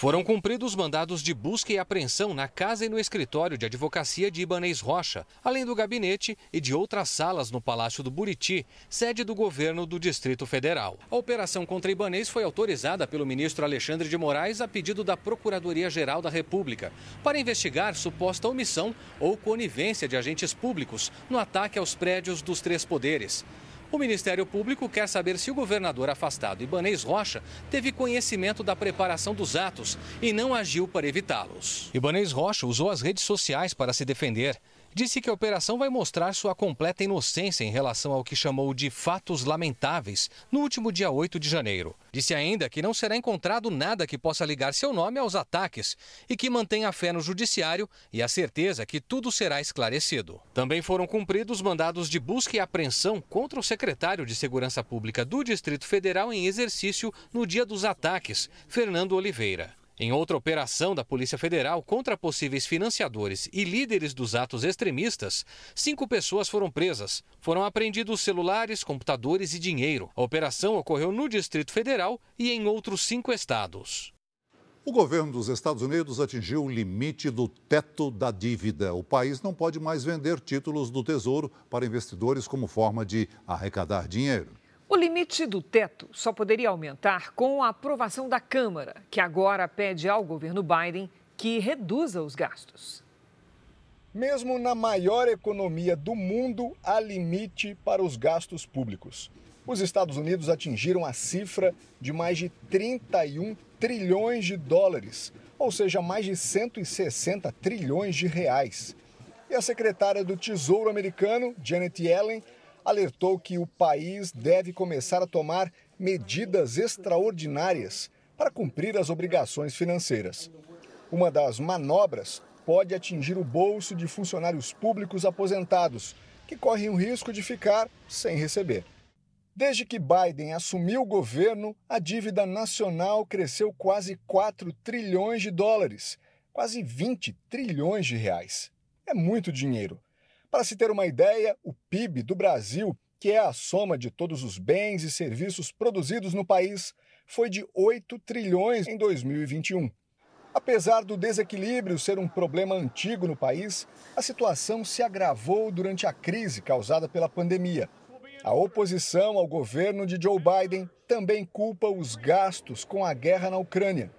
Foram cumpridos mandados de busca e apreensão na casa e no escritório de advocacia de Ibanez Rocha, além do gabinete e de outras salas no Palácio do Buriti, sede do governo do Distrito Federal. A operação contra Ibanez foi autorizada pelo ministro Alexandre de Moraes a pedido da Procuradoria-Geral da República para investigar suposta omissão ou conivência de agentes públicos no ataque aos prédios dos três poderes. O Ministério Público quer saber se o governador afastado Ibanez Rocha teve conhecimento da preparação dos atos e não agiu para evitá-los. Ibanez Rocha usou as redes sociais para se defender disse que a operação vai mostrar sua completa inocência em relação ao que chamou de fatos lamentáveis no último dia 8 de janeiro. Disse ainda que não será encontrado nada que possa ligar seu nome aos ataques e que mantém a fé no judiciário e a certeza que tudo será esclarecido. Também foram cumpridos mandados de busca e apreensão contra o secretário de Segurança Pública do Distrito Federal em exercício no dia dos ataques, Fernando Oliveira. Em outra operação da Polícia Federal contra possíveis financiadores e líderes dos atos extremistas, cinco pessoas foram presas. Foram apreendidos celulares, computadores e dinheiro. A operação ocorreu no Distrito Federal e em outros cinco estados. O governo dos Estados Unidos atingiu o limite do teto da dívida. O país não pode mais vender títulos do Tesouro para investidores como forma de arrecadar dinheiro. O limite do teto só poderia aumentar com a aprovação da Câmara, que agora pede ao governo Biden que reduza os gastos. Mesmo na maior economia do mundo, há limite para os gastos públicos. Os Estados Unidos atingiram a cifra de mais de 31 trilhões de dólares, ou seja, mais de 160 trilhões de reais. E a secretária do Tesouro americano, Janet Yellen, alertou que o país deve começar a tomar medidas extraordinárias para cumprir as obrigações financeiras. Uma das manobras pode atingir o bolso de funcionários públicos aposentados, que correm o risco de ficar sem receber. Desde que Biden assumiu o governo, a dívida nacional cresceu quase 4 trilhões de dólares, quase 20 trilhões de reais. É muito dinheiro. Para se ter uma ideia, o PIB do Brasil, que é a soma de todos os bens e serviços produzidos no país, foi de 8 trilhões em 2021. Apesar do desequilíbrio ser um problema antigo no país, a situação se agravou durante a crise causada pela pandemia. A oposição ao governo de Joe Biden também culpa os gastos com a guerra na Ucrânia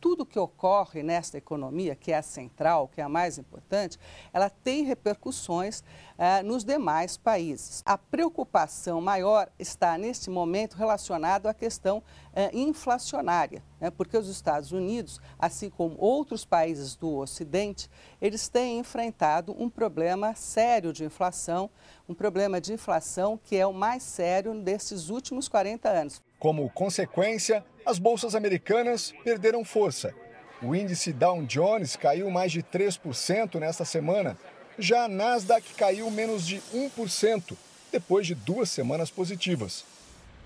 tudo que ocorre nesta economia, que é a central, que é a mais importante, ela tem repercussões eh, nos demais países. A preocupação maior está, neste momento, relacionada à questão eh, inflacionária, né? porque os Estados Unidos, assim como outros países do Ocidente, eles têm enfrentado um problema sério de inflação, um problema de inflação que é o mais sério desses últimos 40 anos. Como consequência, As bolsas americanas perderam força. O índice Dow Jones caiu mais de 3% nesta semana. Já a Nasdaq caiu menos de 1%, depois de duas semanas positivas.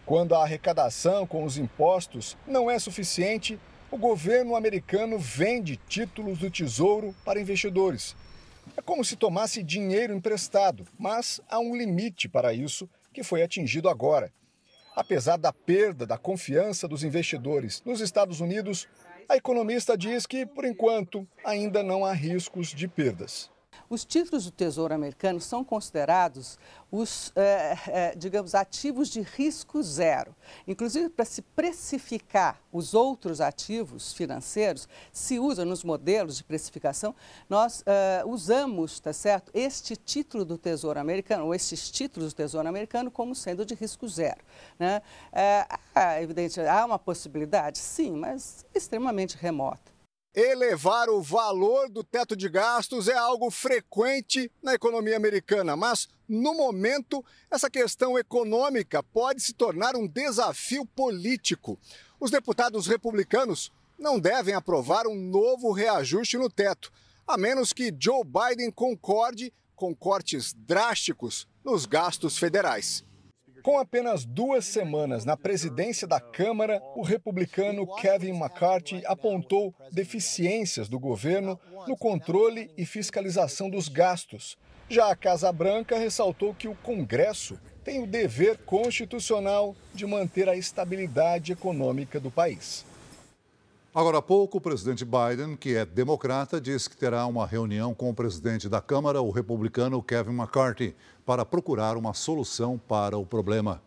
Quando a arrecadação com os impostos não é suficiente, o governo americano vende títulos do Tesouro para investidores. É como se tomasse dinheiro emprestado, mas há um limite para isso que foi atingido agora. Apesar da perda da confiança dos investidores nos Estados Unidos, a economista diz que, por enquanto, ainda não há riscos de perdas. Os títulos do Tesouro americano são considerados os, é, é, digamos, ativos de risco zero. Inclusive, para se precificar os outros ativos financeiros, se usa nos modelos de precificação, nós é, usamos, tá certo, este título do Tesouro americano, ou estes títulos do Tesouro americano, como sendo de risco zero. Né? É, evidente, há uma possibilidade? Sim, mas extremamente remota. Elevar o valor do teto de gastos é algo frequente na economia americana, mas no momento essa questão econômica pode se tornar um desafio político. Os deputados republicanos não devem aprovar um novo reajuste no teto, a menos que Joe Biden concorde com cortes drásticos nos gastos federais. Com apenas duas semanas na presidência da Câmara, o republicano Kevin McCarthy apontou deficiências do governo no controle e fiscalização dos gastos. Já a Casa Branca ressaltou que o Congresso tem o dever constitucional de manter a estabilidade econômica do país. Agora há pouco, o presidente Biden, que é democrata, disse que terá uma reunião com o presidente da Câmara, o republicano Kevin McCarthy, para procurar uma solução para o problema.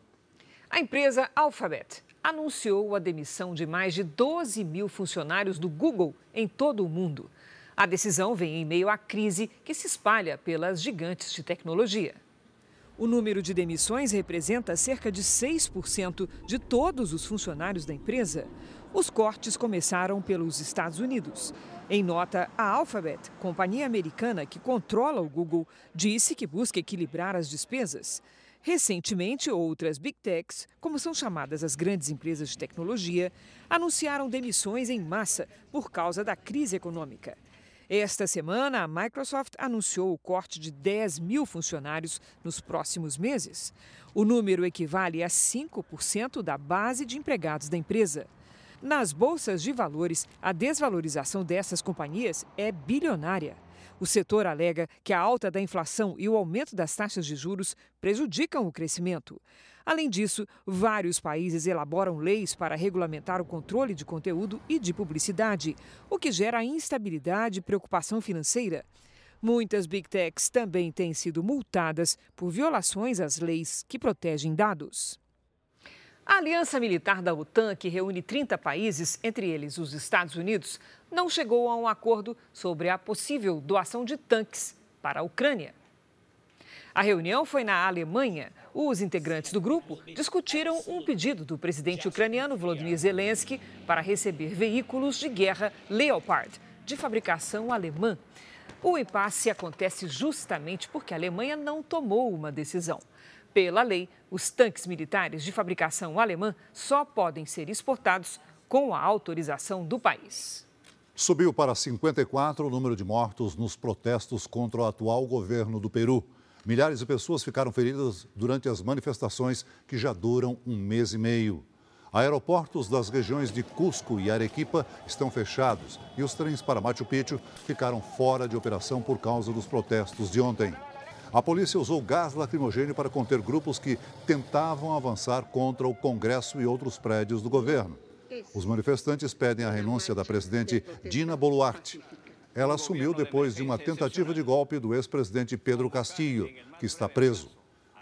A empresa Alphabet anunciou a demissão de mais de 12 mil funcionários do Google em todo o mundo. A decisão vem em meio à crise que se espalha pelas gigantes de tecnologia. O número de demissões representa cerca de 6% de todos os funcionários da empresa. Os cortes começaram pelos Estados Unidos. Em nota, a Alphabet, companhia americana que controla o Google, disse que busca equilibrar as despesas. Recentemente, outras big techs, como são chamadas as grandes empresas de tecnologia, anunciaram demissões em massa por causa da crise econômica. Esta semana, a Microsoft anunciou o corte de 10 mil funcionários nos próximos meses. O número equivale a 5% da base de empregados da empresa. Nas bolsas de valores, a desvalorização dessas companhias é bilionária. O setor alega que a alta da inflação e o aumento das taxas de juros prejudicam o crescimento. Além disso, vários países elaboram leis para regulamentar o controle de conteúdo e de publicidade, o que gera instabilidade e preocupação financeira. Muitas big techs também têm sido multadas por violações às leis que protegem dados. A aliança militar da OTAN, que reúne 30 países, entre eles os Estados Unidos, não chegou a um acordo sobre a possível doação de tanques para a Ucrânia. A reunião foi na Alemanha. Os integrantes do grupo discutiram um pedido do presidente ucraniano Volodymyr Zelensky para receber veículos de guerra Leopard, de fabricação alemã. O impasse acontece justamente porque a Alemanha não tomou uma decisão. Pela lei, os tanques militares de fabricação alemã só podem ser exportados com a autorização do país. Subiu para 54 o número de mortos nos protestos contra o atual governo do Peru. Milhares de pessoas ficaram feridas durante as manifestações que já duram um mês e meio. Aeroportos das regiões de Cusco e Arequipa estão fechados e os trens para Machu Picchu ficaram fora de operação por causa dos protestos de ontem. A polícia usou gás lacrimogêneo para conter grupos que tentavam avançar contra o Congresso e outros prédios do governo. Os manifestantes pedem a renúncia da presidente Dina Boluarte ela assumiu depois de uma tentativa de golpe do ex-presidente Pedro Castillo, que está preso.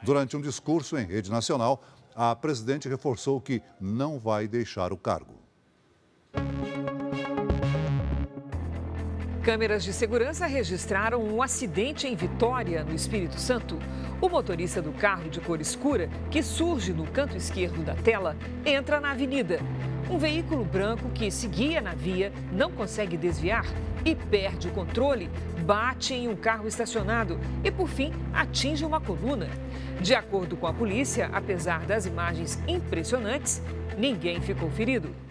Durante um discurso em rede nacional, a presidente reforçou que não vai deixar o cargo. Câmeras de segurança registraram um acidente em Vitória, no Espírito Santo. O motorista do carro de cor escura, que surge no canto esquerdo da tela, entra na avenida. Um veículo branco que seguia na via não consegue desviar e perde o controle, bate em um carro estacionado e, por fim, atinge uma coluna. De acordo com a polícia, apesar das imagens impressionantes, ninguém ficou ferido.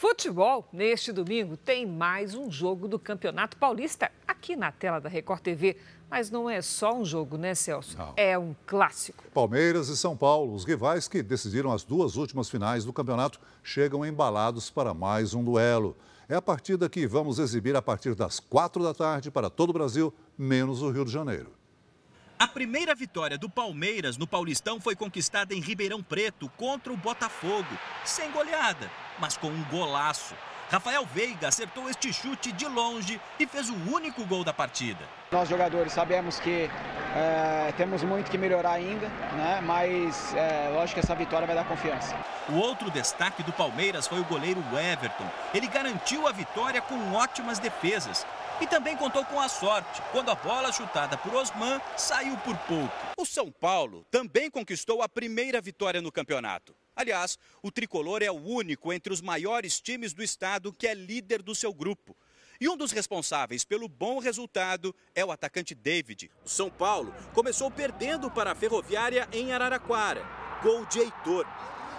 Futebol, neste domingo, tem mais um jogo do Campeonato Paulista aqui na tela da Record TV. Mas não é só um jogo, né, Celso? Não. É um clássico. Palmeiras e São Paulo, os rivais que decidiram as duas últimas finais do campeonato, chegam embalados para mais um duelo. É a partida que vamos exibir a partir das quatro da tarde para todo o Brasil, menos o Rio de Janeiro. A primeira vitória do Palmeiras no Paulistão foi conquistada em Ribeirão Preto contra o Botafogo, sem goleada, mas com um golaço. Rafael Veiga acertou este chute de longe e fez o único gol da partida. Nós jogadores sabemos que é, temos muito que melhorar ainda, né? mas é, lógico que essa vitória vai dar confiança. O outro destaque do Palmeiras foi o goleiro Everton. Ele garantiu a vitória com ótimas defesas e também contou com a sorte, quando a bola chutada por Osman saiu por pouco. O São Paulo também conquistou a primeira vitória no campeonato. Aliás, o tricolor é o único entre os maiores times do estado que é líder do seu grupo. E um dos responsáveis pelo bom resultado é o atacante David. O São Paulo começou perdendo para a Ferroviária em Araraquara. Gol de Heitor.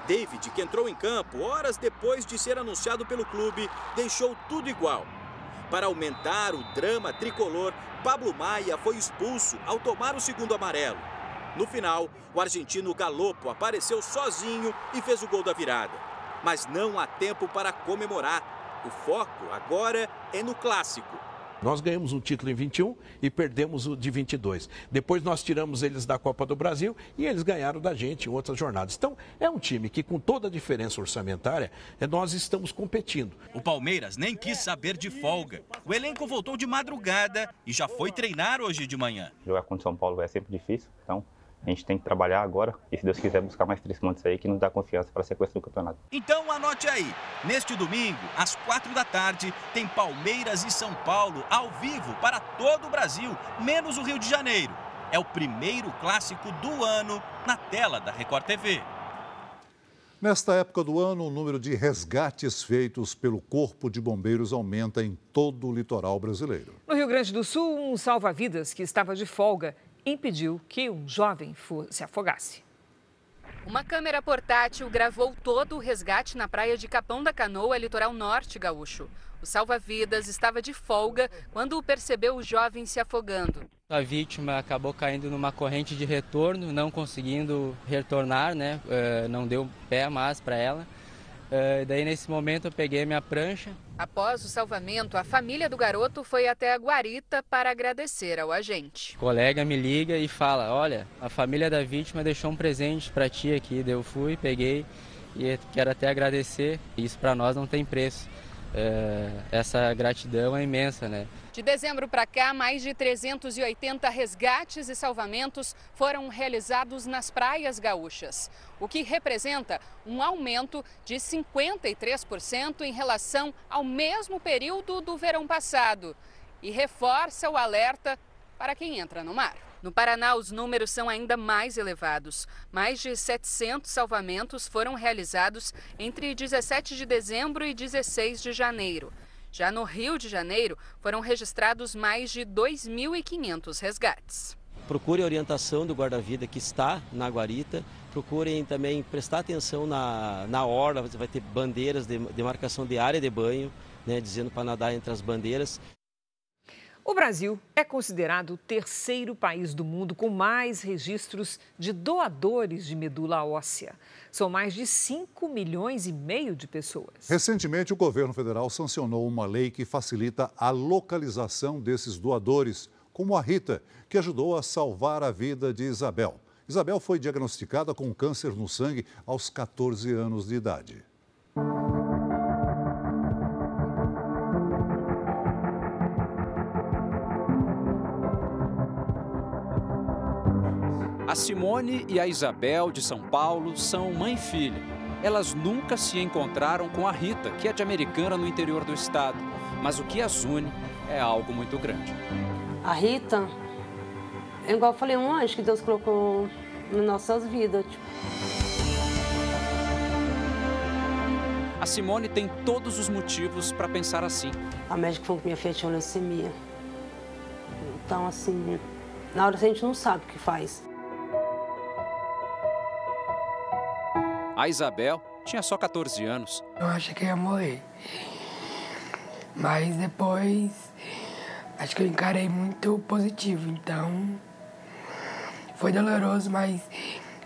David, que entrou em campo horas depois de ser anunciado pelo clube, deixou tudo igual. Para aumentar o drama tricolor, Pablo Maia foi expulso ao tomar o segundo amarelo. No final, o argentino Galopo apareceu sozinho e fez o gol da virada. Mas não há tempo para comemorar. O foco agora é no clássico. Nós ganhamos um título em 21 e perdemos o de 22. Depois nós tiramos eles da Copa do Brasil e eles ganharam da gente em outras jornadas. Então, é um time que, com toda a diferença orçamentária, é, nós estamos competindo. O Palmeiras nem quis saber de folga. O elenco voltou de madrugada e já foi treinar hoje de manhã. Jogar contra São Paulo é sempre difícil, então a gente tem que trabalhar agora e, se Deus quiser, buscar mais três pontos aí que nos dá confiança para a sequência do campeonato. Então anote aí: neste domingo, às quatro da tarde, tem Palmeiras e São Paulo ao vivo para todo o Brasil, menos o Rio de Janeiro. É o primeiro clássico do ano na tela da Record TV. Nesta época do ano, o número de resgates feitos pelo Corpo de Bombeiros aumenta em todo o litoral brasileiro. No Rio Grande do Sul, um salva-vidas que estava de folga impediu que um jovem se afogasse. Uma câmera portátil gravou todo o resgate na praia de Capão da Canoa, litoral norte gaúcho. O salva-vidas estava de folga quando percebeu o jovem se afogando. A vítima acabou caindo numa corrente de retorno, não conseguindo retornar, né? Uh, não deu pé mais para ela. Uh, daí, nesse momento, eu peguei minha prancha. Após o salvamento, a família do garoto foi até a guarita para agradecer ao agente. O colega me liga e fala: Olha, a família da vítima deixou um presente para ti aqui. Eu fui, peguei e quero até agradecer. Isso para nós não tem preço. Uh, essa gratidão é imensa, né? De dezembro para cá, mais de 380 resgates e salvamentos foram realizados nas praias gaúchas, o que representa um aumento de 53% em relação ao mesmo período do verão passado e reforça o alerta para quem entra no mar. No Paraná, os números são ainda mais elevados. Mais de 700 salvamentos foram realizados entre 17 de dezembro e 16 de janeiro. Já no Rio de Janeiro, foram registrados mais de 2.500 resgates. Procure a orientação do guarda-vida que está na guarita. Procurem também prestar atenção na, na orla, vai ter bandeiras de demarcação de área de banho, né, dizendo para nadar entre as bandeiras. O Brasil é considerado o terceiro país do mundo com mais registros de doadores de medula óssea. São mais de 5 milhões e meio de pessoas. Recentemente, o governo federal sancionou uma lei que facilita a localização desses doadores, como a Rita, que ajudou a salvar a vida de Isabel. Isabel foi diagnosticada com câncer no sangue aos 14 anos de idade. A Simone e a Isabel de São Paulo são mãe e filha. Elas nunca se encontraram com a Rita, que é de Americana no interior do estado. Mas o que as une é algo muito grande. A Rita é igual eu falei, um anjo que Deus colocou nas nossas vidas. Tipo. A Simone tem todos os motivos para pensar assim. A médica falou que minha filha tinha leucemia. Então, assim, na hora a gente não sabe o que faz. A Isabel tinha só 14 anos. Eu achei que ia morrer. Mas depois, acho que eu encarei muito positivo. Então, foi doloroso, mas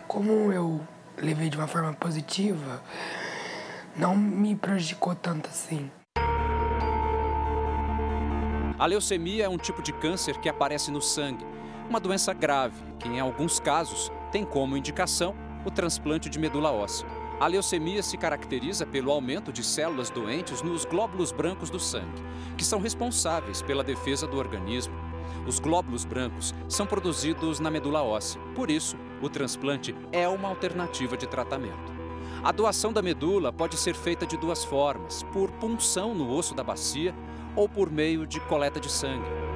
como eu levei de uma forma positiva, não me prejudicou tanto assim. A leucemia é um tipo de câncer que aparece no sangue, uma doença grave que, em alguns casos, tem como indicação o transplante de medula óssea. A leucemia se caracteriza pelo aumento de células doentes nos glóbulos brancos do sangue, que são responsáveis pela defesa do organismo. Os glóbulos brancos são produzidos na medula óssea, por isso, o transplante é uma alternativa de tratamento. A doação da medula pode ser feita de duas formas: por punção no osso da bacia ou por meio de coleta de sangue.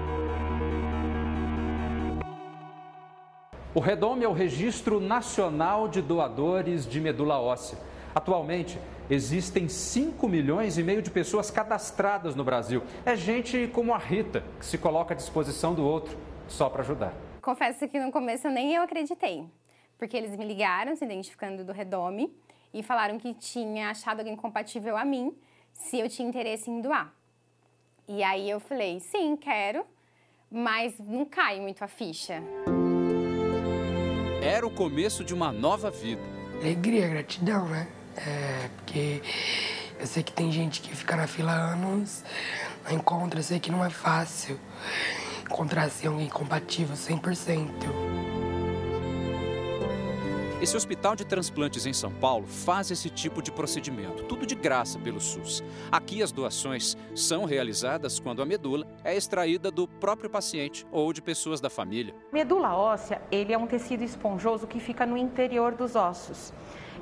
O REDOM é o Registro Nacional de Doadores de Medula Óssea. Atualmente, existem 5 milhões e meio de pessoas cadastradas no Brasil. É gente como a Rita, que se coloca à disposição do outro só para ajudar. Confesso que no começo nem eu acreditei, porque eles me ligaram se identificando do Redome e falaram que tinha achado alguém compatível a mim se eu tinha interesse em doar. E aí eu falei, sim, quero, mas não cai muito a ficha. Era o começo de uma nova vida. Alegria, gratidão, né? É, porque eu sei que tem gente que fica na fila anos, não encontra, eu sei que não é fácil encontrar assim, alguém compatível 100%. Esse hospital de transplantes em São Paulo faz esse tipo de procedimento, tudo de graça pelo SUS. Aqui as doações são realizadas quando a medula é extraída do próprio paciente ou de pessoas da família. Medula óssea, ele é um tecido esponjoso que fica no interior dos ossos.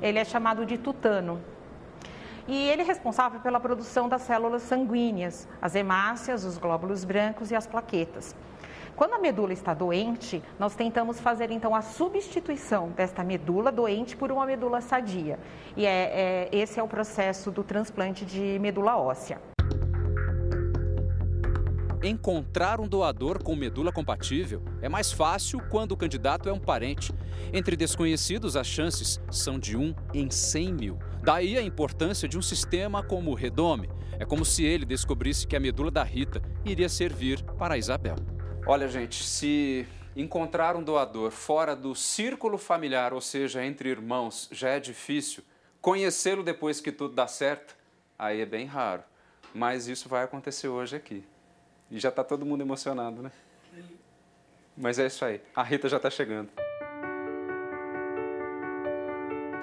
Ele é chamado de tutano. E ele é responsável pela produção das células sanguíneas, as hemácias, os glóbulos brancos e as plaquetas. Quando a medula está doente, nós tentamos fazer então a substituição desta medula doente por uma medula sadia. E é, é, esse é o processo do transplante de medula óssea. Encontrar um doador com medula compatível é mais fácil quando o candidato é um parente. Entre desconhecidos, as chances são de 1 em 100 mil. Daí a importância de um sistema como o Redome. É como se ele descobrisse que a medula da Rita iria servir para a Isabel. Olha, gente, se encontrar um doador fora do círculo familiar, ou seja, entre irmãos, já é difícil, conhecê-lo depois que tudo dá certo, aí é bem raro. Mas isso vai acontecer hoje aqui. E já está todo mundo emocionado, né? Mas é isso aí. A Rita já está chegando.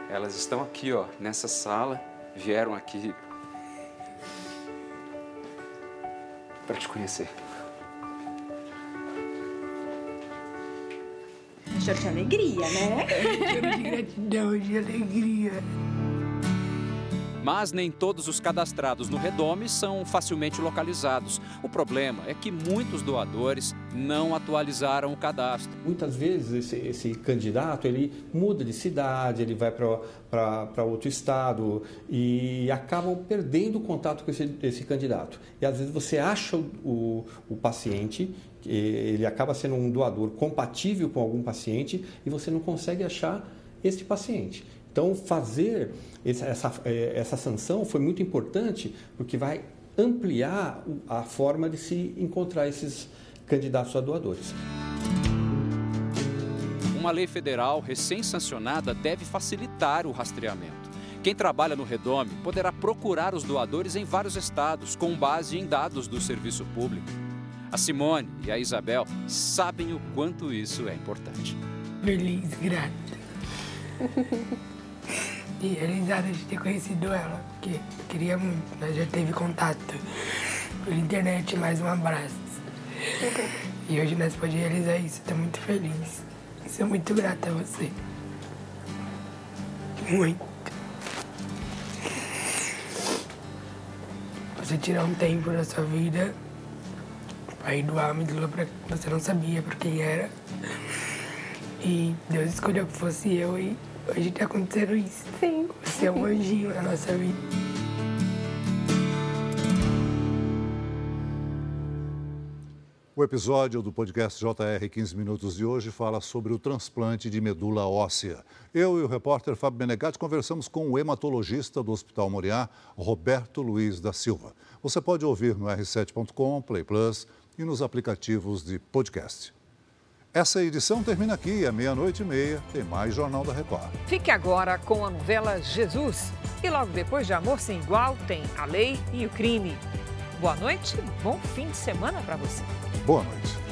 Elas estão aqui, ó, nessa sala. Vieram aqui para te conhecer. Choro de alegria, né? Choro de gratidão, de alegria. Mas nem todos os cadastrados no Redome são facilmente localizados. O problema é que muitos doadores não atualizaram o cadastro. Muitas vezes esse, esse candidato ele muda de cidade, ele vai para outro estado e acabam perdendo o contato com esse, esse candidato. E às vezes você acha o, o paciente ele acaba sendo um doador compatível com algum paciente e você não consegue achar este paciente. Então, fazer essa, é, essa sanção foi muito importante porque vai ampliar a forma de se encontrar esses candidatos a doadores. Uma lei federal recém-sancionada deve facilitar o rastreamento. Quem trabalha no Redome poderá procurar os doadores em vários estados, com base em dados do serviço público. A Simone e a Isabel sabem o quanto isso é importante. Feliz, grata. e realizada de ter conhecido ela, porque queria muito, nós já teve contato pela internet, mais um abraço. E hoje nós podemos realizar isso, estou muito feliz. Sou muito grata a você. Muito. Você tirar um tempo da sua vida ir doar a medula para você não sabia por quem era. E Deus escolheu que fosse eu e hoje tá acontecendo isso. Sim. Você é um anjinho na nossa vida. O episódio do podcast JR 15 Minutos de hoje fala sobre o transplante de medula óssea. Eu e o repórter Fábio Menegatti conversamos com o hematologista do Hospital Moriá, Roberto Luiz da Silva. Você pode ouvir no r7.com, Play Plus e nos aplicativos de podcast. Essa edição termina aqui, à meia-noite e meia, tem mais Jornal da Record. Fique agora com a novela Jesus. E logo depois de Amor Sem Igual, tem A Lei e o Crime. Boa noite, bom fim de semana para você. Boa noite.